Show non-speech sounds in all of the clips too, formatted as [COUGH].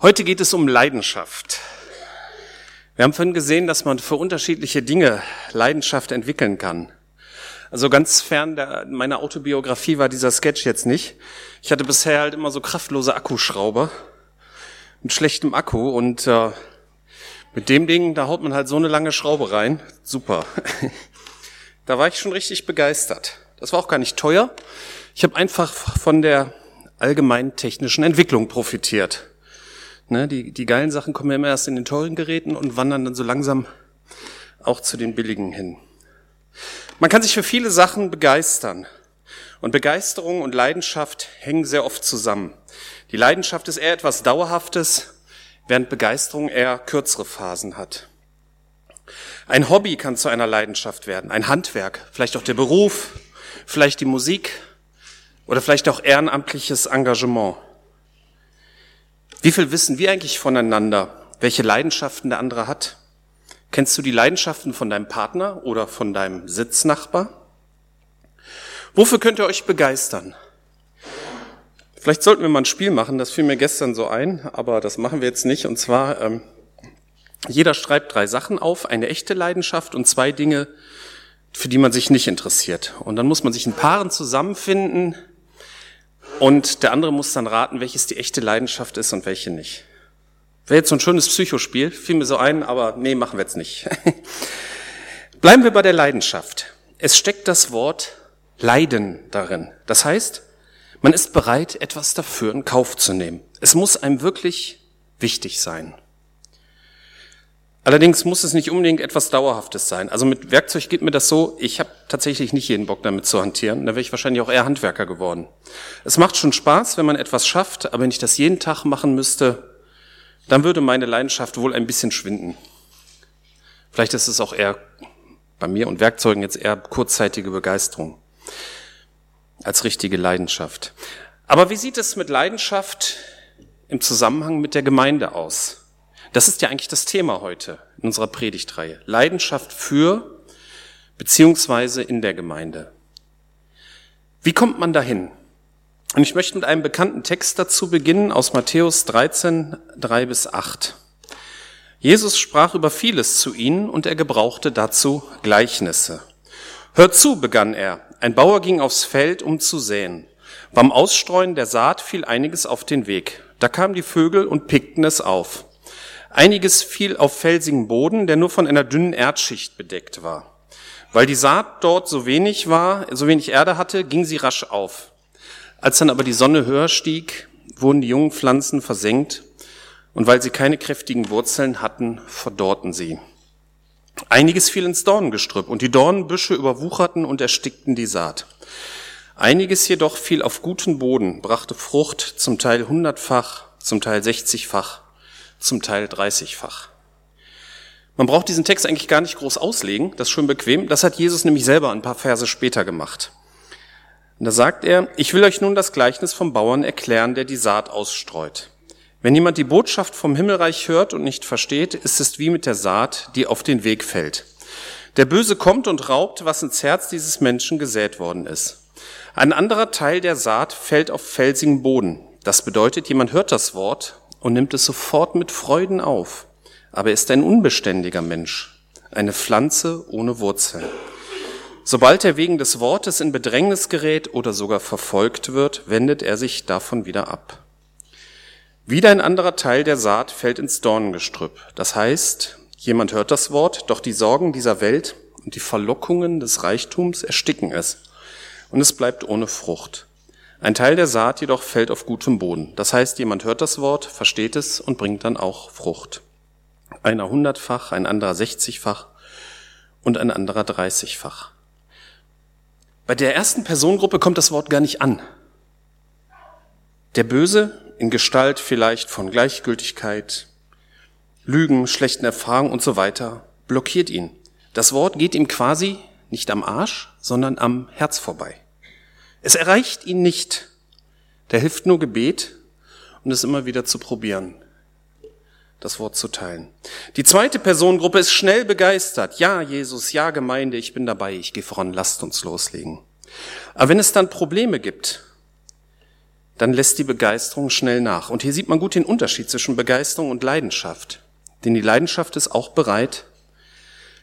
Heute geht es um Leidenschaft. Wir haben vorhin gesehen, dass man für unterschiedliche Dinge Leidenschaft entwickeln kann. Also ganz fern der, meiner Autobiografie war dieser Sketch jetzt nicht. Ich hatte bisher halt immer so kraftlose Akkuschrauber mit schlechtem Akku und äh, mit dem Ding, da haut man halt so eine lange Schraube rein. Super. [LAUGHS] da war ich schon richtig begeistert. Das war auch gar nicht teuer. Ich habe einfach von der allgemeinen technischen Entwicklung profitiert. Ne, die, die geilen Sachen kommen ja immer erst in den teuren Geräten und wandern dann so langsam auch zu den billigen hin. Man kann sich für viele Sachen begeistern. Und Begeisterung und Leidenschaft hängen sehr oft zusammen. Die Leidenschaft ist eher etwas Dauerhaftes, während Begeisterung eher kürzere Phasen hat. Ein Hobby kann zu einer Leidenschaft werden, ein Handwerk, vielleicht auch der Beruf, vielleicht die Musik oder vielleicht auch ehrenamtliches Engagement. Wie viel wissen wir eigentlich voneinander, welche Leidenschaften der andere hat? Kennst du die Leidenschaften von deinem Partner oder von deinem Sitznachbar? Wofür könnt ihr euch begeistern? Vielleicht sollten wir mal ein Spiel machen, das fiel mir gestern so ein, aber das machen wir jetzt nicht. Und zwar, ähm, jeder schreibt drei Sachen auf, eine echte Leidenschaft und zwei Dinge, für die man sich nicht interessiert. Und dann muss man sich in Paaren zusammenfinden, und der andere muss dann raten, welches die echte Leidenschaft ist und welche nicht. Wäre jetzt so ein schönes Psychospiel, fiel mir so ein, aber nee, machen wir jetzt nicht. [LAUGHS] Bleiben wir bei der Leidenschaft. Es steckt das Wort Leiden darin. Das heißt, man ist bereit, etwas dafür in Kauf zu nehmen. Es muss einem wirklich wichtig sein. Allerdings muss es nicht unbedingt etwas Dauerhaftes sein. Also mit Werkzeug geht mir das so, ich habe tatsächlich nicht jeden Bock damit zu hantieren. Da wäre ich wahrscheinlich auch eher Handwerker geworden. Es macht schon Spaß, wenn man etwas schafft, aber wenn ich das jeden Tag machen müsste, dann würde meine Leidenschaft wohl ein bisschen schwinden. Vielleicht ist es auch eher bei mir und Werkzeugen jetzt eher kurzzeitige Begeisterung als richtige Leidenschaft. Aber wie sieht es mit Leidenschaft im Zusammenhang mit der Gemeinde aus? Das ist ja eigentlich das Thema heute in unserer Predigtreihe. Leidenschaft für beziehungsweise in der Gemeinde. Wie kommt man dahin? Und ich möchte mit einem bekannten Text dazu beginnen aus Matthäus 13, 3 bis 8. Jesus sprach über vieles zu ihnen und er gebrauchte dazu Gleichnisse. Hört zu, begann er. Ein Bauer ging aufs Feld, um zu säen. Beim Ausstreuen der Saat fiel einiges auf den Weg. Da kamen die Vögel und pickten es auf. Einiges fiel auf felsigen Boden, der nur von einer dünnen Erdschicht bedeckt war. Weil die Saat dort so wenig war, so wenig Erde hatte, ging sie rasch auf. Als dann aber die Sonne höher stieg, wurden die jungen Pflanzen versenkt, und weil sie keine kräftigen Wurzeln hatten, verdorrten sie. Einiges fiel ins Dornengestrüpp, und die Dornenbüsche überwucherten und erstickten die Saat. Einiges jedoch fiel auf guten Boden, brachte Frucht, zum Teil hundertfach, zum Teil sechzigfach zum Teil 30-fach. Man braucht diesen Text eigentlich gar nicht groß auslegen, das ist schon bequem. Das hat Jesus nämlich selber ein paar Verse später gemacht. Und da sagt er, ich will euch nun das Gleichnis vom Bauern erklären, der die Saat ausstreut. Wenn jemand die Botschaft vom Himmelreich hört und nicht versteht, ist es wie mit der Saat, die auf den Weg fällt. Der Böse kommt und raubt, was ins Herz dieses Menschen gesät worden ist. Ein anderer Teil der Saat fällt auf felsigen Boden. Das bedeutet, jemand hört das Wort und nimmt es sofort mit Freuden auf. Aber er ist ein unbeständiger Mensch, eine Pflanze ohne Wurzeln. Sobald er wegen des Wortes in Bedrängnis gerät oder sogar verfolgt wird, wendet er sich davon wieder ab. Wieder ein anderer Teil der Saat fällt ins Dornengestrüpp. Das heißt, jemand hört das Wort, doch die Sorgen dieser Welt und die Verlockungen des Reichtums ersticken es und es bleibt ohne Frucht. Ein Teil der Saat jedoch fällt auf gutem Boden. Das heißt, jemand hört das Wort, versteht es und bringt dann auch Frucht. Einer hundertfach, ein anderer sechzigfach und ein anderer dreißigfach. Bei der ersten Personengruppe kommt das Wort gar nicht an. Der Böse in Gestalt vielleicht von Gleichgültigkeit, Lügen, schlechten Erfahrungen und so weiter blockiert ihn. Das Wort geht ihm quasi nicht am Arsch, sondern am Herz vorbei. Es erreicht ihn nicht. Der hilft nur Gebet und es immer wieder zu probieren, das Wort zu teilen. Die zweite Personengruppe ist schnell begeistert. Ja, Jesus, ja, Gemeinde, ich bin dabei, ich gehe voran, lasst uns loslegen. Aber wenn es dann Probleme gibt, dann lässt die Begeisterung schnell nach. Und hier sieht man gut den Unterschied zwischen Begeisterung und Leidenschaft. Denn die Leidenschaft ist auch bereit,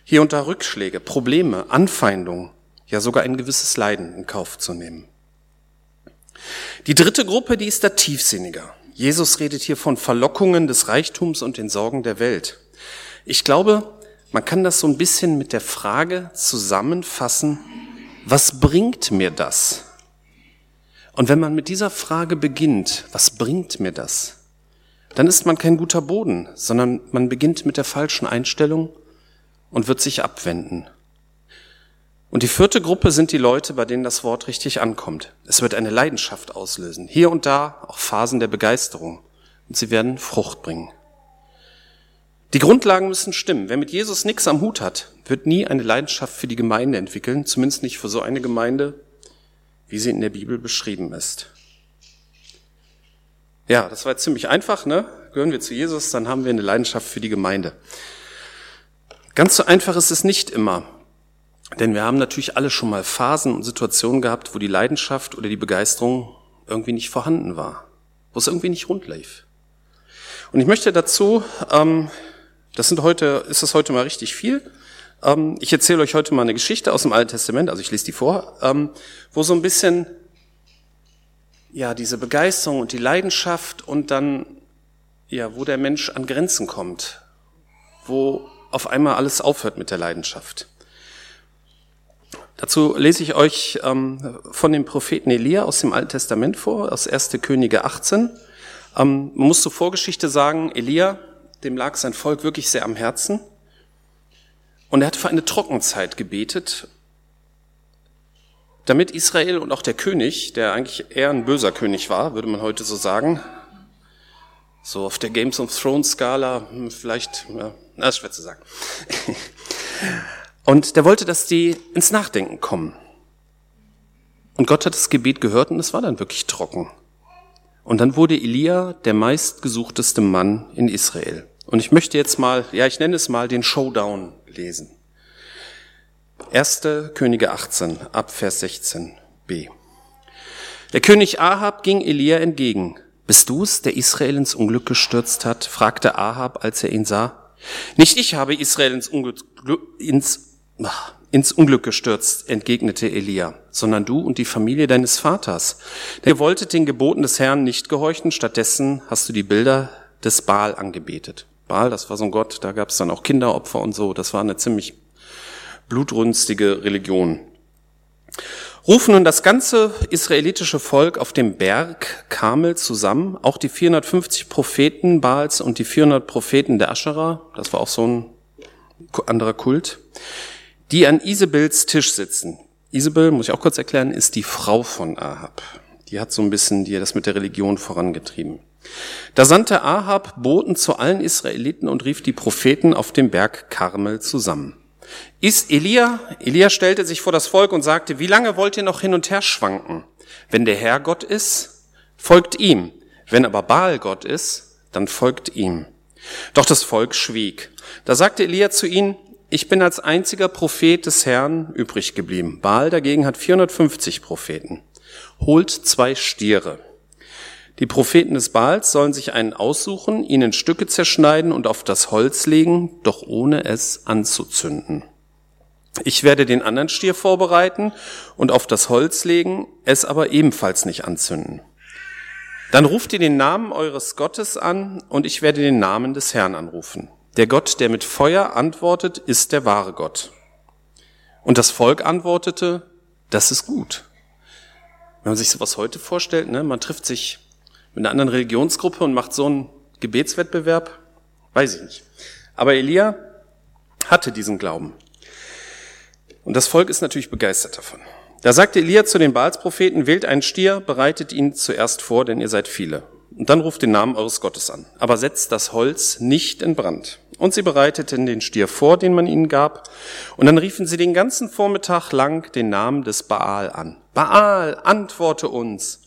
hier unter Rückschläge, Probleme, Anfeindungen, ja sogar ein gewisses Leiden in Kauf zu nehmen. Die dritte Gruppe, die ist da tiefsinniger. Jesus redet hier von Verlockungen des Reichtums und den Sorgen der Welt. Ich glaube, man kann das so ein bisschen mit der Frage zusammenfassen, was bringt mir das? Und wenn man mit dieser Frage beginnt, was bringt mir das? Dann ist man kein guter Boden, sondern man beginnt mit der falschen Einstellung und wird sich abwenden. Und die vierte Gruppe sind die Leute, bei denen das Wort richtig ankommt. Es wird eine Leidenschaft auslösen. Hier und da auch Phasen der Begeisterung. Und sie werden Frucht bringen. Die Grundlagen müssen stimmen. Wer mit Jesus nichts am Hut hat, wird nie eine Leidenschaft für die Gemeinde entwickeln, zumindest nicht für so eine Gemeinde, wie sie in der Bibel beschrieben ist. Ja, das war jetzt ziemlich einfach, ne? Gehören wir zu Jesus, dann haben wir eine Leidenschaft für die Gemeinde. Ganz so einfach ist es nicht immer. Denn wir haben natürlich alle schon mal Phasen und Situationen gehabt, wo die Leidenschaft oder die Begeisterung irgendwie nicht vorhanden war, wo es irgendwie nicht rund lief. Und ich möchte dazu, ähm, das sind heute, ist das heute mal richtig viel. Ähm, ich erzähle euch heute mal eine Geschichte aus dem Alten Testament, also ich lese die vor, ähm, wo so ein bisschen ja diese Begeisterung und die Leidenschaft und dann ja, wo der Mensch an Grenzen kommt, wo auf einmal alles aufhört mit der Leidenschaft. Dazu lese ich euch ähm, von dem Propheten Elia aus dem Alten Testament vor, aus 1. Könige 18. Ähm, man muss zur Vorgeschichte sagen, Elia, dem lag sein Volk wirklich sehr am Herzen. Und er hat für eine Trockenzeit gebetet, damit Israel und auch der König, der eigentlich eher ein böser König war, würde man heute so sagen, so auf der Games of Thrones Skala, hm, vielleicht, ja, na, ist schwer zu sagen. [LAUGHS] Und der wollte, dass die ins Nachdenken kommen. Und Gott hat das Gebet gehört und es war dann wirklich trocken. Und dann wurde Elia der meistgesuchteste Mann in Israel. Und ich möchte jetzt mal, ja, ich nenne es mal den Showdown lesen. 1. Könige 18 ab Vers 16b. Der König Ahab ging Elia entgegen. Bist du's, der Israel ins Unglück gestürzt hat? fragte Ahab, als er ihn sah. Nicht ich habe Israel ins Unglück, ins, ins Unglück gestürzt, entgegnete Elia, sondern du und die Familie deines Vaters. Ihr wolltet den Geboten des Herrn nicht gehorchen, stattdessen hast du die Bilder des Baal angebetet. Baal, das war so ein Gott, da gab es dann auch Kinderopfer und so, das war eine ziemlich blutrünstige Religion. Rufen nun das ganze israelitische Volk auf dem Berg Kamel zusammen, auch die 450 Propheten Baals und die 400 Propheten der Aschera, das war auch so ein anderer Kult, die an Isabels Tisch sitzen. Isabel, muss ich auch kurz erklären, ist die Frau von Ahab. Die hat so ein bisschen die das mit der Religion vorangetrieben. Da sandte Ahab Boten zu allen Israeliten und rief die Propheten auf dem Berg Karmel zusammen. Ist Elia, Elia stellte sich vor das Volk und sagte, wie lange wollt ihr noch hin und her schwanken? Wenn der Herr Gott ist, folgt ihm. Wenn aber Baal Gott ist, dann folgt ihm. Doch das Volk schwieg. Da sagte Elia zu ihnen, ich bin als einziger Prophet des Herrn übrig geblieben. Baal dagegen hat 450 Propheten. Holt zwei Stiere. Die Propheten des Baals sollen sich einen aussuchen, ihn in Stücke zerschneiden und auf das Holz legen, doch ohne es anzuzünden. Ich werde den anderen Stier vorbereiten und auf das Holz legen, es aber ebenfalls nicht anzünden. Dann ruft ihr den Namen eures Gottes an und ich werde den Namen des Herrn anrufen. Der Gott, der mit Feuer antwortet, ist der wahre Gott. Und das Volk antwortete, das ist gut. Wenn man sich sowas heute vorstellt, ne, man trifft sich mit einer anderen Religionsgruppe und macht so einen Gebetswettbewerb? Weiß ich nicht. Aber Elia hatte diesen Glauben. Und das Volk ist natürlich begeistert davon. Da sagte Elia zu den Baalspropheten, wählt einen Stier, bereitet ihn zuerst vor, denn ihr seid viele. Und dann ruft den Namen eures Gottes an. Aber setzt das Holz nicht in Brand. Und sie bereiteten den Stier vor, den man ihnen gab. Und dann riefen sie den ganzen Vormittag lang den Namen des Baal an. Baal, antworte uns.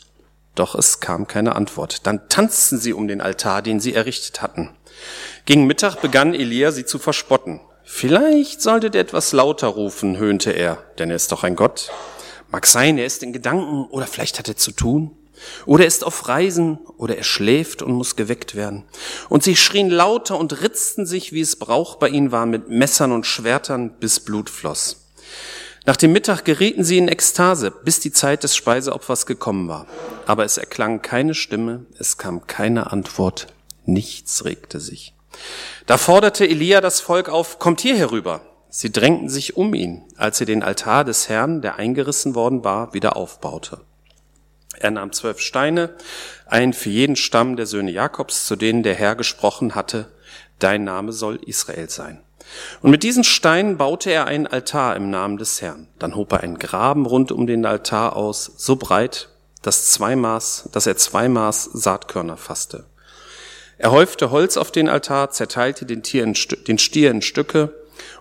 Doch es kam keine Antwort. Dann tanzten sie um den Altar, den sie errichtet hatten. Gegen Mittag begann Elia sie zu verspotten. Vielleicht solltet ihr etwas lauter rufen, höhnte er, denn er ist doch ein Gott. Mag sein, er ist in Gedanken oder vielleicht hat er zu tun. Oder er ist auf Reisen oder er schläft und muss geweckt werden. Und sie schrien lauter und ritzten sich, wie es Brauch bei ihnen war, mit Messern und Schwertern, bis Blut floss. Nach dem Mittag gerieten sie in Ekstase, bis die Zeit des Speiseopfers gekommen war. Aber es erklang keine Stimme, es kam keine Antwort, nichts regte sich. Da forderte Elia das Volk auf, kommt hier herüber. Sie drängten sich um ihn, als er den Altar des Herrn, der eingerissen worden war, wieder aufbaute. Er nahm zwölf Steine, einen für jeden Stamm der Söhne Jakobs, zu denen der Herr gesprochen hatte, dein Name soll Israel sein. Und mit diesen Steinen baute er einen Altar im Namen des Herrn. Dann hob er einen Graben rund um den Altar aus, so breit, dass, zwei Maß, dass er zwei Maß Saatkörner fasste. Er häufte Holz auf den Altar, zerteilte den, Tier in, den Stier in Stücke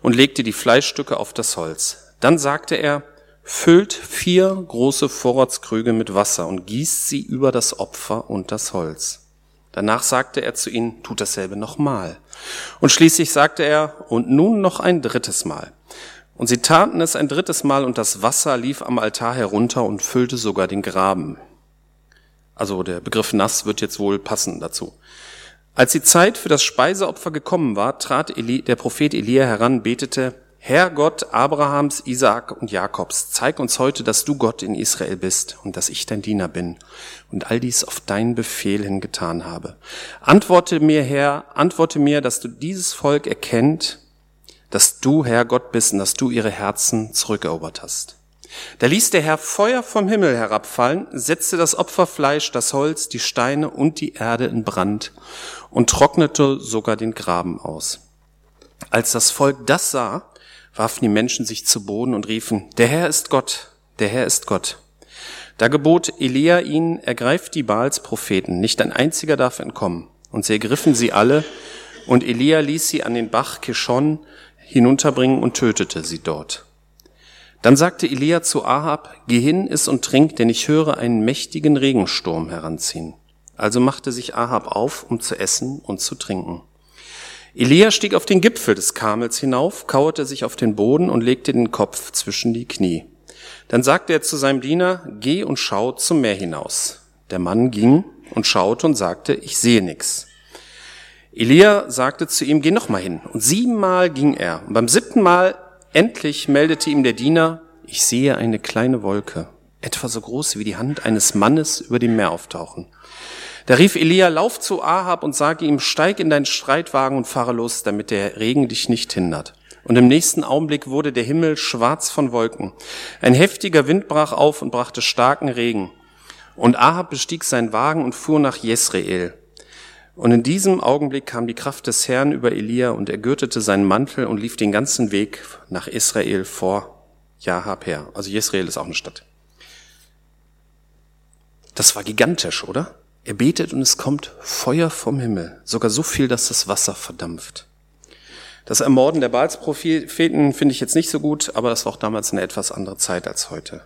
und legte die Fleischstücke auf das Holz. Dann sagte er, füllt vier große Vorratskrüge mit Wasser und gießt sie über das Opfer und das Holz. Danach sagte er zu ihnen, tut dasselbe nochmal. Und schließlich sagte er, und nun noch ein drittes Mal. Und sie taten es ein drittes Mal und das Wasser lief am Altar herunter und füllte sogar den Graben. Also der Begriff nass wird jetzt wohl passen dazu. Als die Zeit für das Speiseopfer gekommen war, trat der Prophet Elia heran, betete, Herr Gott Abrahams, Isaak und Jakobs, zeig uns heute, dass du Gott in Israel bist und dass ich dein Diener bin und all dies auf deinen Befehl hin getan habe. Antworte mir, Herr, antworte mir, dass du dieses Volk erkennt, dass du, Herr Gott bist und dass du ihre Herzen zurückerobert hast. Da ließ der Herr Feuer vom Himmel herabfallen, setzte das Opferfleisch, das Holz, die Steine und die Erde in Brand und trocknete sogar den Graben aus. Als das Volk das sah, warfen die Menschen sich zu Boden und riefen, der Herr ist Gott, der Herr ist Gott. Da gebot Elia ihnen, ergreift die Baals Propheten, nicht ein einziger darf entkommen. Und sie ergriffen sie alle, und Elia ließ sie an den Bach Kishon hinunterbringen und tötete sie dort. Dann sagte Elia zu Ahab, geh hin, iss und trink, denn ich höre einen mächtigen Regensturm heranziehen. Also machte sich Ahab auf, um zu essen und zu trinken. Elia stieg auf den Gipfel des Kamels hinauf, kauerte sich auf den Boden und legte den Kopf zwischen die Knie. Dann sagte er zu seinem Diener, geh und schau zum Meer hinaus. Der Mann ging und schaute und sagte, ich sehe nichts. Elia sagte zu ihm, geh noch mal hin. Und siebenmal ging er. Und beim siebten Mal endlich meldete ihm der Diener, ich sehe eine kleine Wolke, etwa so groß wie die Hand eines Mannes über dem Meer auftauchen. Da rief Elia, lauf zu Ahab und sage ihm, steig in deinen Streitwagen und fahre los, damit der Regen dich nicht hindert. Und im nächsten Augenblick wurde der Himmel schwarz von Wolken. Ein heftiger Wind brach auf und brachte starken Regen. Und Ahab bestieg seinen Wagen und fuhr nach Jesreel. Und in diesem Augenblick kam die Kraft des Herrn über Elia und er gürtete seinen Mantel und lief den ganzen Weg nach Israel vor Jahab her. Also Jesreel ist auch eine Stadt. Das war gigantisch, oder? Er betet und es kommt Feuer vom Himmel, sogar so viel, dass das Wasser verdampft. Das Ermorden der Baalspropheten finde ich jetzt nicht so gut, aber das war auch damals eine etwas andere Zeit als heute.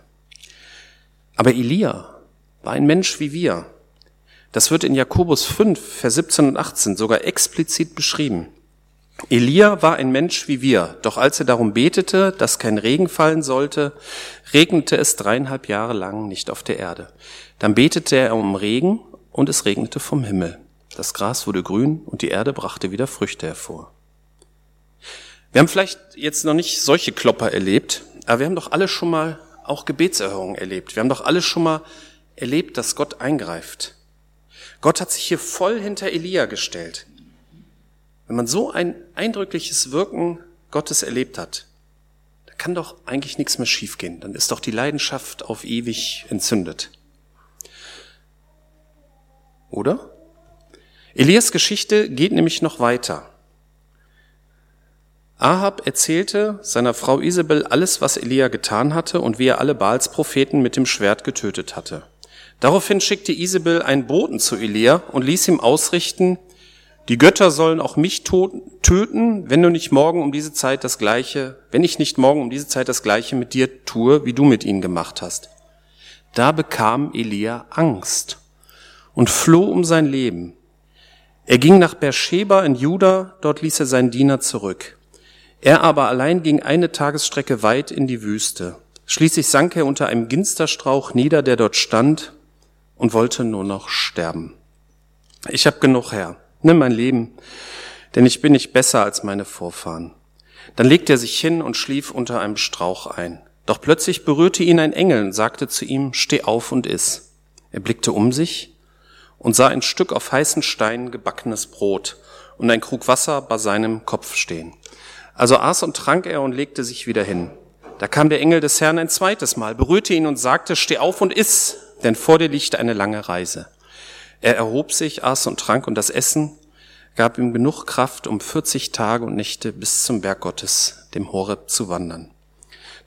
Aber Elia war ein Mensch wie wir. Das wird in Jakobus 5, Vers 17 und 18 sogar explizit beschrieben. Elia war ein Mensch wie wir, doch als er darum betete, dass kein Regen fallen sollte, regnete es dreieinhalb Jahre lang nicht auf der Erde. Dann betete er um Regen und es regnete vom Himmel. Das Gras wurde grün und die Erde brachte wieder Früchte hervor. Wir haben vielleicht jetzt noch nicht solche Klopper erlebt, aber wir haben doch alle schon mal auch Gebetserhörungen erlebt. Wir haben doch alle schon mal erlebt, dass Gott eingreift. Gott hat sich hier voll hinter Elia gestellt. Wenn man so ein eindrückliches Wirken Gottes erlebt hat, dann kann doch eigentlich nichts mehr schiefgehen. Dann ist doch die Leidenschaft auf ewig entzündet. Oder? Elias Geschichte geht nämlich noch weiter. Ahab erzählte seiner Frau Isabel alles, was Elia getan hatte und wie er alle Baals Propheten mit dem Schwert getötet hatte. Daraufhin schickte Isabel einen Boten zu Elia und ließ ihm ausrichten, die Götter sollen auch mich töten, wenn du nicht morgen um diese Zeit das Gleiche, wenn ich nicht morgen um diese Zeit das Gleiche mit dir tue, wie du mit ihnen gemacht hast. Da bekam Elia Angst und floh um sein Leben. Er ging nach Beersheba in Juda, dort ließ er seinen Diener zurück. Er aber allein ging eine Tagesstrecke weit in die Wüste. Schließlich sank er unter einem Ginsterstrauch nieder, der dort stand, und wollte nur noch sterben. Ich habe genug, Herr. Nimm mein Leben, denn ich bin nicht besser als meine Vorfahren. Dann legte er sich hin und schlief unter einem Strauch ein. Doch plötzlich berührte ihn ein Engel und sagte zu ihm, steh auf und iss. Er blickte um sich und sah ein Stück auf heißen Steinen gebackenes Brot und ein Krug Wasser bei seinem Kopf stehen. Also aß und trank er und legte sich wieder hin. Da kam der Engel des Herrn ein zweites Mal, berührte ihn und sagte, steh auf und iss, denn vor dir liegt eine lange Reise. Er erhob sich, aß und trank und das Essen gab ihm genug Kraft, um 40 Tage und Nächte bis zum Berg Gottes, dem Horeb, zu wandern.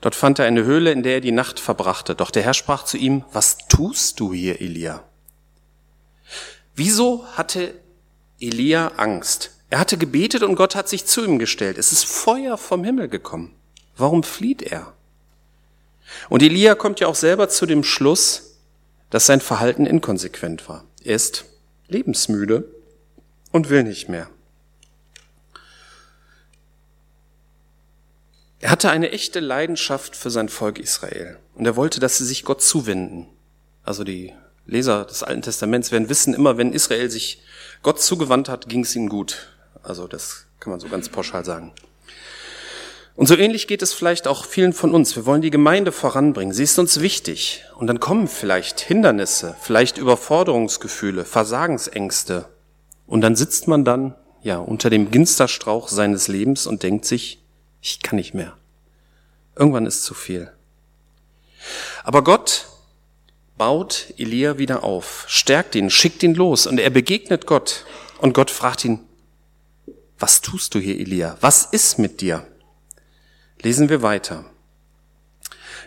Dort fand er eine Höhle, in der er die Nacht verbrachte. Doch der Herr sprach zu ihm, was tust du hier, Elia? Wieso hatte Elia Angst? Er hatte gebetet und Gott hat sich zu ihm gestellt. Es ist Feuer vom Himmel gekommen. Warum flieht er? Und Elia kommt ja auch selber zu dem Schluss, dass sein Verhalten inkonsequent war. Er ist lebensmüde und will nicht mehr. Er hatte eine echte Leidenschaft für sein Volk Israel und er wollte, dass sie sich Gott zuwenden. Also die Leser des Alten Testaments werden wissen, immer wenn Israel sich Gott zugewandt hat, ging es ihnen gut. Also das kann man so ganz pauschal sagen. Und so ähnlich geht es vielleicht auch vielen von uns. Wir wollen die Gemeinde voranbringen. Sie ist uns wichtig. Und dann kommen vielleicht Hindernisse, vielleicht Überforderungsgefühle, Versagensängste. Und dann sitzt man dann, ja, unter dem Ginsterstrauch seines Lebens und denkt sich, ich kann nicht mehr. Irgendwann ist zu viel. Aber Gott baut Elia wieder auf, stärkt ihn, schickt ihn los und er begegnet Gott. Und Gott fragt ihn, was tust du hier, Elia? Was ist mit dir? Lesen wir weiter.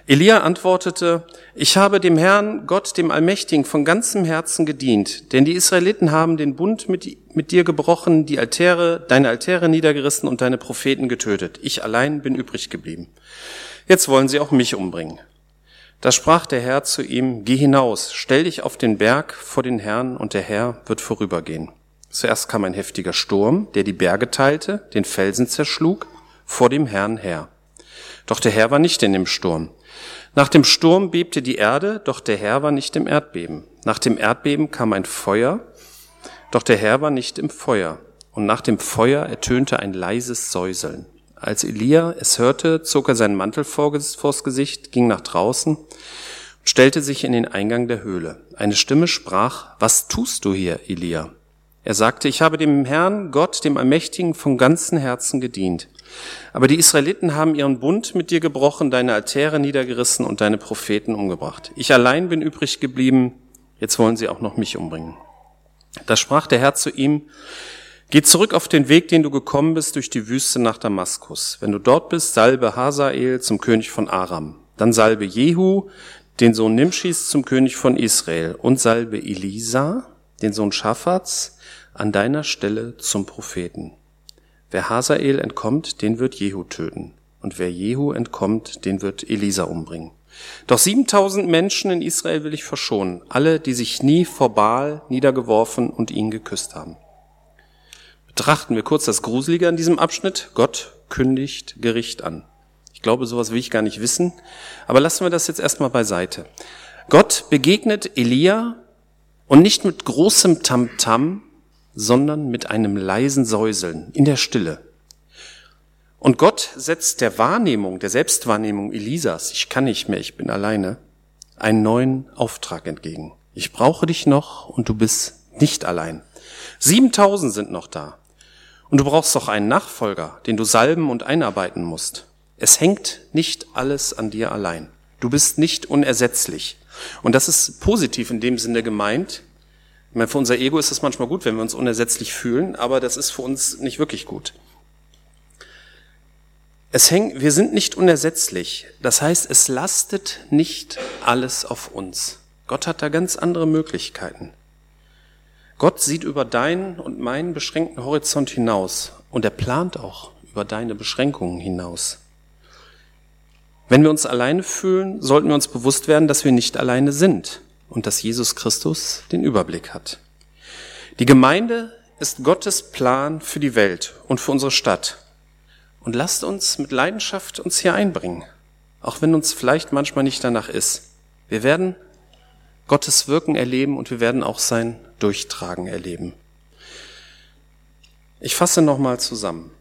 Elia antwortete, ich habe dem Herrn, Gott, dem Allmächtigen, von ganzem Herzen gedient, denn die Israeliten haben den Bund mit, mit, dir gebrochen, die Altäre, deine Altäre niedergerissen und deine Propheten getötet. Ich allein bin übrig geblieben. Jetzt wollen sie auch mich umbringen. Da sprach der Herr zu ihm, geh hinaus, stell dich auf den Berg vor den Herrn und der Herr wird vorübergehen. Zuerst kam ein heftiger Sturm, der die Berge teilte, den Felsen zerschlug, vor dem Herrn her. Doch der Herr war nicht in dem Sturm. Nach dem Sturm bebte die Erde, doch der Herr war nicht im Erdbeben. Nach dem Erdbeben kam ein Feuer, doch der Herr war nicht im Feuer. Und nach dem Feuer ertönte ein leises Säuseln. Als Elia es hörte, zog er seinen Mantel vors Gesicht, ging nach draußen und stellte sich in den Eingang der Höhle. Eine Stimme sprach, was tust du hier, Elia? Er sagte, ich habe dem Herrn, Gott, dem Allmächtigen, von ganzem Herzen gedient. Aber die Israeliten haben ihren Bund mit dir gebrochen, deine Altäre niedergerissen und deine Propheten umgebracht. Ich allein bin übrig geblieben, jetzt wollen sie auch noch mich umbringen. Da sprach der Herr zu ihm, Geh zurück auf den Weg, den du gekommen bist durch die Wüste nach Damaskus. Wenn du dort bist, salbe Hazael zum König von Aram. Dann salbe Jehu, den Sohn Nimschis, zum König von Israel. Und salbe Elisa, den Sohn Schaffats, an deiner Stelle zum Propheten. Wer Hazael entkommt, den wird Jehu töten. Und wer Jehu entkommt, den wird Elisa umbringen. Doch 7000 Menschen in Israel will ich verschonen, alle, die sich nie vor Baal niedergeworfen und ihn geküsst haben. Betrachten wir kurz das Gruselige an diesem Abschnitt. Gott kündigt Gericht an. Ich glaube, sowas will ich gar nicht wissen, aber lassen wir das jetzt erstmal beiseite. Gott begegnet Elia und nicht mit großem Tamtam, -Tam, sondern mit einem leisen Säuseln in der Stille. Und Gott setzt der Wahrnehmung, der Selbstwahrnehmung Elisas, ich kann nicht mehr, ich bin alleine, einen neuen Auftrag entgegen. Ich brauche dich noch und du bist nicht allein. 7000 sind noch da. Und du brauchst doch einen Nachfolger, den du salben und einarbeiten musst. Es hängt nicht alles an dir allein. Du bist nicht unersetzlich. Und das ist positiv in dem Sinne gemeint, ich meine, für unser Ego ist es manchmal gut, wenn wir uns unersetzlich fühlen, aber das ist für uns nicht wirklich gut. Es hängt, wir sind nicht unersetzlich. Das heißt, es lastet nicht alles auf uns. Gott hat da ganz andere Möglichkeiten. Gott sieht über deinen und meinen beschränkten Horizont hinaus und er plant auch über deine Beschränkungen hinaus. Wenn wir uns alleine fühlen, sollten wir uns bewusst werden, dass wir nicht alleine sind und dass Jesus Christus den Überblick hat. Die Gemeinde ist Gottes Plan für die Welt und für unsere Stadt. Und lasst uns mit Leidenschaft uns hier einbringen, auch wenn uns vielleicht manchmal nicht danach ist. Wir werden Gottes Wirken erleben und wir werden auch sein Durchtragen erleben. Ich fasse nochmal zusammen.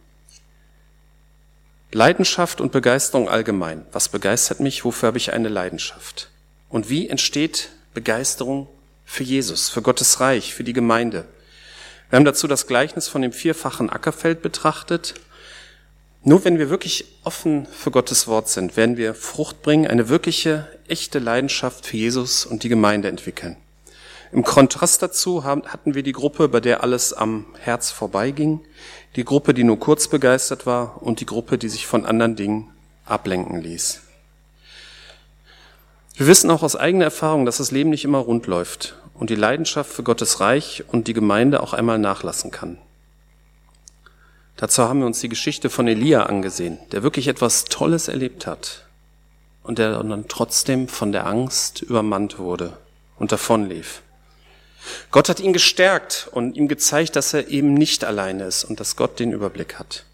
Leidenschaft und Begeisterung allgemein. Was begeistert mich? Wofür habe ich eine Leidenschaft? Und wie entsteht Begeisterung für Jesus, für Gottes Reich, für die Gemeinde? Wir haben dazu das Gleichnis von dem vierfachen Ackerfeld betrachtet. Nur wenn wir wirklich offen für Gottes Wort sind, werden wir Frucht bringen, eine wirkliche, echte Leidenschaft für Jesus und die Gemeinde entwickeln. Im Kontrast dazu hatten wir die Gruppe, bei der alles am Herz vorbeiging, die Gruppe, die nur kurz begeistert war und die Gruppe, die sich von anderen Dingen ablenken ließ. Wir wissen auch aus eigener Erfahrung, dass das Leben nicht immer rund läuft und die Leidenschaft für Gottes Reich und die Gemeinde auch einmal nachlassen kann. Dazu haben wir uns die Geschichte von Elia angesehen, der wirklich etwas Tolles erlebt hat und der dann trotzdem von der Angst übermannt wurde und davonlief. Gott hat ihn gestärkt und ihm gezeigt, dass er eben nicht alleine ist und dass Gott den Überblick hat.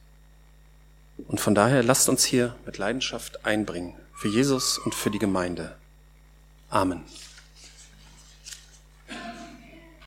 Und von daher lasst uns hier mit Leidenschaft einbringen für Jesus und für die Gemeinde. Amen.